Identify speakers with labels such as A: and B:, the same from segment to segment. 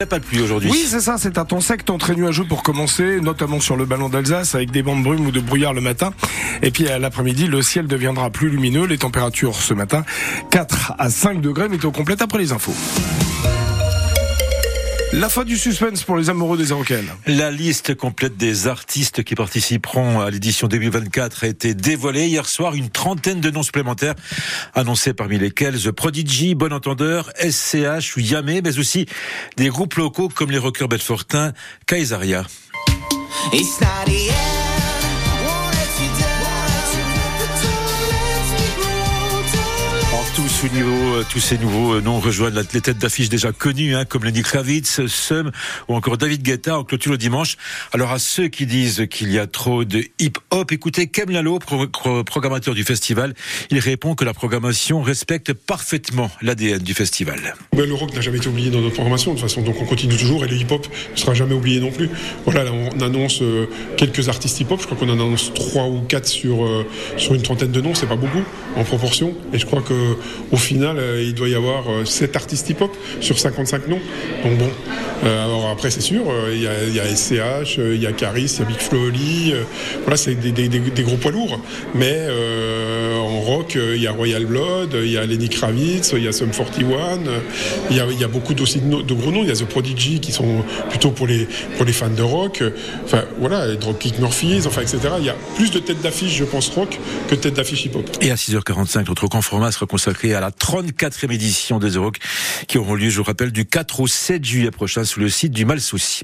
A: Il n'y a pas de pluie aujourd'hui.
B: Oui, c'est ça, c'est un temps sec, temps très nuageux pour commencer, notamment sur le ballon d'Alsace avec des bandes de brume ou de brouillard le matin. Et puis à l'après-midi, le ciel deviendra plus lumineux. Les températures ce matin, 4 à 5 degrés, météo complète après les infos. La fin du suspense pour les amoureux des Euroquels.
A: La liste complète des artistes qui participeront à l'édition 2024 a été dévoilée hier soir. Une trentaine de noms supplémentaires annoncés parmi lesquels The Prodigy, Bon Entendeur, SCH ou Yamé, mais aussi des groupes locaux comme les rockers Bedfortin, Kaisaria. Euh, tous ces nouveaux euh, noms rejoignent les têtes d'affiches déjà connues, hein, comme Lenny Kravitz, Sum ou encore David Guetta en clôture le dimanche. Alors à ceux qui disent qu'il y a trop de hip-hop, écoutez Kem Lalo, programmateur du festival. Il répond que la programmation respecte parfaitement l'ADN du festival.
C: Le rock n'a jamais été oublié dans notre programmation de toute façon, donc on continue toujours et le hip-hop ne sera jamais oublié non plus. Voilà, on annonce euh, quelques artistes hip-hop, je crois qu'on en annonce trois ou quatre sur, sur une trentaine de noms, c'est pas beaucoup en proportion. Et je crois que final, euh, il doit y avoir 7 euh, artistes hip-hop sur 55 noms. Donc bon, euh, alors après c'est sûr, il y, a, SCH, il y a Caris, il y a Big Flo Oli, voilà, c'est des, gros poids lourds. Mais en rock, il y a Royal Blood, il y a Lenny Kravitz, il y a Sum 41, il y a, y a beaucoup aussi de, gros noms. Il y a The Prodigy qui sont plutôt pour les, pour les fans de rock. Enfin voilà, Dropkick Murphys, enfin etc. Il y a plus de têtes d'affiche, je pense, rock que de têtes d'affiche hip-hop.
A: Et à 6h45, notre conformat sera consacré à la 34e édition des Euroc qui auront lieu, je vous rappelle, du 4 au 7 juillet prochain sous le site du Malsouci.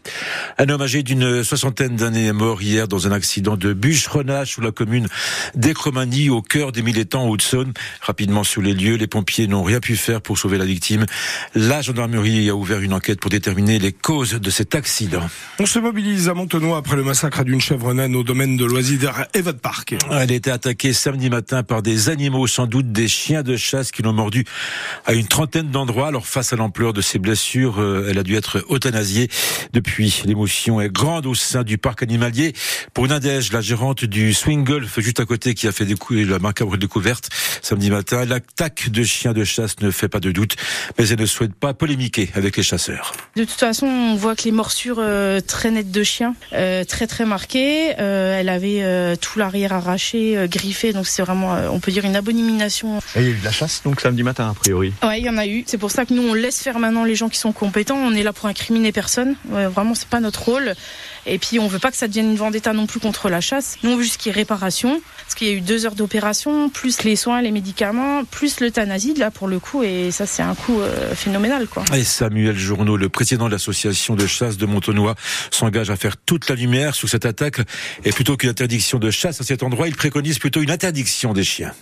A: Un homme âgé d'une soixantaine d'années est mort hier dans un accident de bûcheronnage sous la commune d'Ecromanie au cœur des militants Haute-Saône. Rapidement sur les lieux, les pompiers n'ont rien pu faire pour sauver la victime. La gendarmerie a ouvert une enquête pour déterminer les causes de cet accident.
B: On se mobilise à Montenoy après le massacre d'une chèvre naine au domaine de loisirs Evode Park.
A: Elle a été attaquée samedi matin par des animaux, sans doute des chiens de chasse qui l'ont mordu à une trentaine d'endroits. Alors face à l'ampleur de ses blessures, euh, elle a dû être euthanasiée. Depuis, l'émotion est grande au sein du parc animalier. Pour Nadège, la gérante du Swing Golf juste à côté qui a fait la macabre découverte samedi matin, l'attaque de chiens de chasse ne fait pas de doute, mais elle ne souhaite pas polémiquer avec les chasseurs.
D: De toute façon, on voit que les morsures euh, très nettes de chiens, euh, très très marquées. elle avait tout l'arrière arraché, griffé, donc c'est vraiment, on peut dire une abomination.
E: Et il y a eu de la chasse donc samedi matin, a priori.
D: Ouais, il y en a eu. C'est pour ça que nous, on laisse faire maintenant les gens qui sont compétents. On est là pour incriminer personne. vraiment, c'est pas notre rôle. Et puis, on veut pas que ça devienne une vendetta non plus contre la chasse. Nous, on veut juste qu'il y ait réparation. Parce qu'il y a eu deux heures d'opération, plus les soins, les médicaments, plus l'euthanasie, là, pour le coup. Et ça, c'est un coût euh, phénoménal, quoi.
A: Et Samuel Journeau, le président de l'association de chasse de Montenoy, s'engage à faire toute la lumière sur cette attaque. Et plutôt qu'une interdiction de chasse à cet endroit, il préconise plutôt une interdiction des chiens.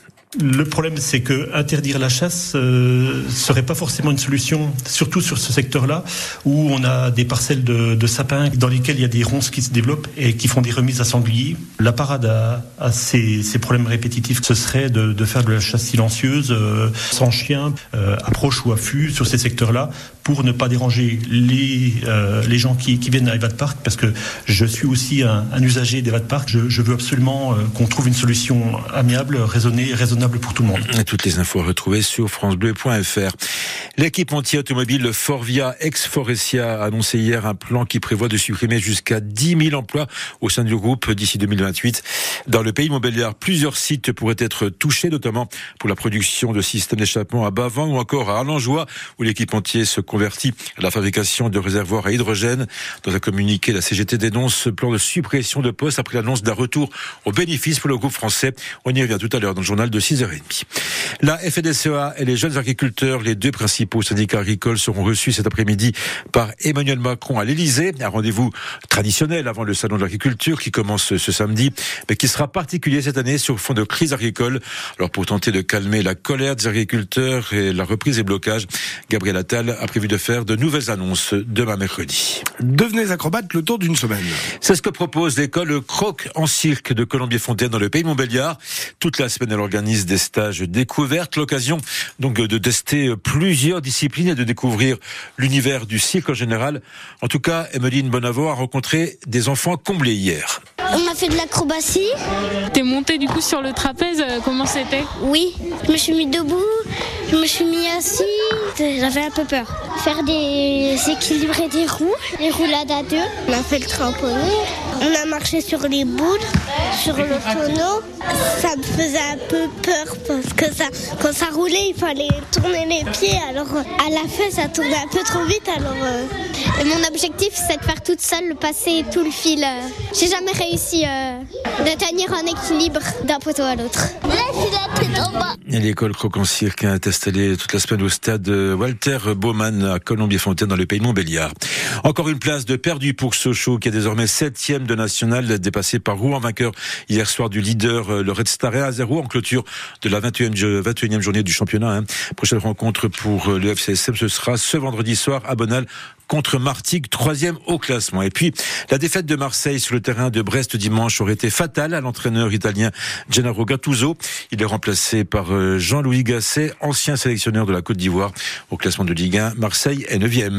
F: Le problème, c'est que interdire la chasse euh, serait pas forcément une solution, surtout sur ce secteur-là où on a des parcelles de, de, sapins dans lesquelles il y a des ronces qui se développent et qui font des remises à sangliers. La parade à, ces, ces, problèmes répétitifs, ce serait de, de, faire de la chasse silencieuse, euh, sans chien, euh, approche ou affût sur ces secteurs-là, pour ne pas déranger les, euh, les gens qui, qui viennent à Evad Park, parce que je suis aussi un, un usager d'Evad Park. Je, je, veux absolument qu'on trouve une solution amiable, raisonnée, raisonnable pour tout le monde.
A: Toutes les infos à retrouver sur francebleu.fr. L'équipementier automobile Forvia ex-Forestia a annoncé hier un plan qui prévoit de supprimer jusqu'à 10 000 emplois au sein du groupe d'ici 2028. Dans le pays Montbéliard, plusieurs sites pourraient être touchés, notamment pour la production de systèmes d'échappement à Bavant ou encore à Alangeois, où l'équipementier se convertit à la fabrication de réservoirs à hydrogène. Dans un communiqué, la CGT dénonce ce plan de suppression de postes après l'annonce d'un retour au bénéfice pour le groupe français. On y revient tout à l'heure dans le journal de 6h30. La FDSEA et les jeunes agriculteurs, les deux principaux syndicats agricoles, seront reçus cet après-midi par Emmanuel Macron à l'Elysée. Un rendez-vous traditionnel avant le salon de l'agriculture qui commence ce samedi, mais qui sera particulier cette année sur fond de crise agricole. Alors pour tenter de calmer la colère des agriculteurs et la reprise des blocages, Gabriel Attal a prévu de faire de nouvelles annonces demain mercredi.
B: Devenez acrobate le tour d'une semaine.
A: C'est ce que propose l'école Croc en cirque de Colombier-Fontaine dans le pays Montbéliard. Toute la semaine, elle organise des stages découvertes, l'occasion donc de tester plusieurs disciplines et de découvrir l'univers du cirque en général. En tout cas, Emeline Bonavo a rencontré des enfants comblés hier.
G: On a fait de l'acrobatie.
H: T'es monté du coup sur le trapèze, euh, comment c'était?
G: Oui, je me suis mis debout, Je me suis mis assis, j'avais un peu peur. Faire des équilibres et des roues, les roulades à deux. On a fait le trampoline, on a marché sur les boules, sur le tonneau. Ça me faisait un peu peur parce que ça, quand ça roulait, il fallait tourner les pieds. Alors à la fin, ça tournait un peu trop vite. Alors euh, mon objectif, c'est de faire toute seule, passer tout le fil. J'ai jamais réussi euh, de tenir un équilibre d'un poteau à l'autre.
A: L'école Croc-en-Cirque est installée toute la semaine au stade Walter Baumann à Colombier-Fontaine dans le pays de Montbéliard. Encore une place de perdu pour Sochaux qui est désormais septième de national dépassé par Rouen vainqueur hier soir du leader le Red Star à 0 en clôture de la 21e, 21e journée du championnat. Hein. Prochaine rencontre pour le FCSM ce sera ce vendredi soir à Bonal contre Martigues, troisième au classement. Et puis, la défaite de Marseille sur le terrain de Brest dimanche aurait été fatale à l'entraîneur italien Gennaro Gattuso. Il est remplacé par Jean-Louis Gasset, ancien sélectionneur de la Côte d'Ivoire. Au classement de Ligue 1, Marseille est neuvième.